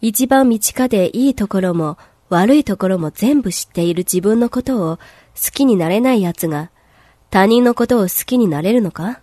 一番身近でいいところも悪いところも全部知っている自分のことを好きになれない奴が他人のことを好きになれるのか？